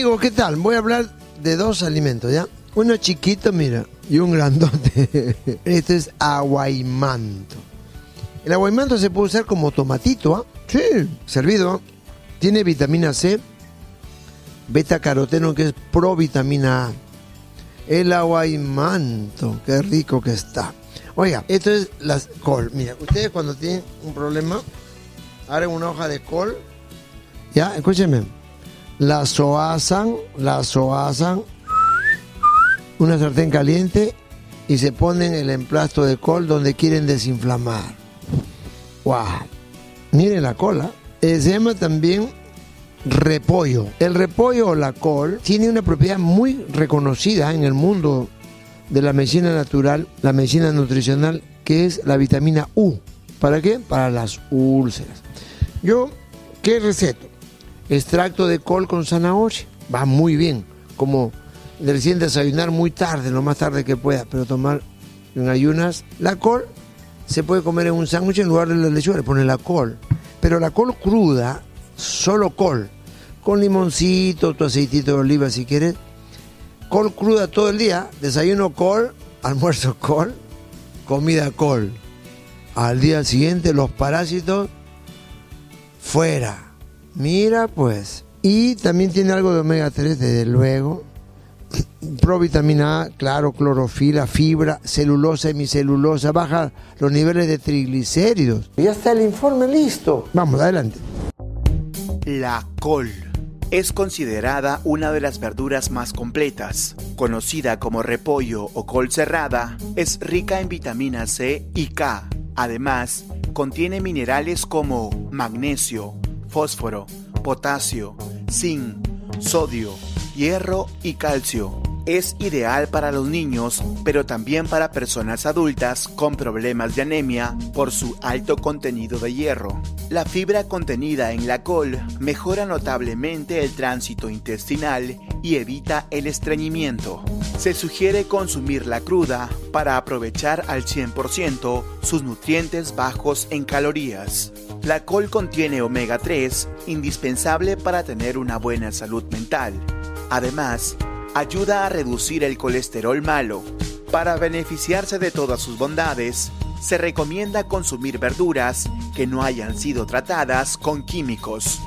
Amigos, ¿qué tal? Voy a hablar de dos alimentos, ¿ya? Uno chiquito, mira, y un grandote. Este es aguaymanto. El aguaymanto se puede usar como tomatito, ¿ah? Sí, servido. Tiene vitamina C, beta caroteno que es provitamina A. El aguaymanto, qué rico que está. Oiga, esto es la col. Mira, ustedes cuando tienen un problema, abren una hoja de col. Ya, escúchenme. La soasan, la soasan, una sartén caliente y se ponen el emplasto de col donde quieren desinflamar. ¡Wow! Miren la cola. Eh, se llama también repollo. El repollo o la col tiene una propiedad muy reconocida en el mundo de la medicina natural, la medicina nutricional, que es la vitamina U. ¿Para qué? Para las úlceras. Yo, ¿qué receto? Extracto de col con zanahoria. Va muy bien. Como recién desayunar muy tarde, lo más tarde que pueda, pero tomar en ayunas. La col se puede comer en un sándwich en lugar de la lechuga, le pone la col. Pero la col cruda, solo col, con limoncito, tu aceitito de oliva si quieres, col cruda todo el día, desayuno col, almuerzo col, comida col. Al día siguiente los parásitos fuera. Mira pues. Y también tiene algo de omega 3, desde luego. Provitamina A, claro, clorofila, fibra, celulosa, hemicelulosa, baja los niveles de triglicéridos. Ya está el informe listo. Vamos, adelante. La col es considerada una de las verduras más completas. Conocida como repollo o col cerrada, es rica en vitamina C y K. Además, contiene minerales como magnesio, fósforo, potasio, zinc, sodio, hierro y calcio. Es ideal para los niños, pero también para personas adultas con problemas de anemia por su alto contenido de hierro. La fibra contenida en la col mejora notablemente el tránsito intestinal y evita el estreñimiento. Se sugiere consumirla cruda para aprovechar al 100% sus nutrientes bajos en calorías. La col contiene omega 3, indispensable para tener una buena salud mental. Además, ayuda a reducir el colesterol malo. Para beneficiarse de todas sus bondades, se recomienda consumir verduras que no hayan sido tratadas con químicos.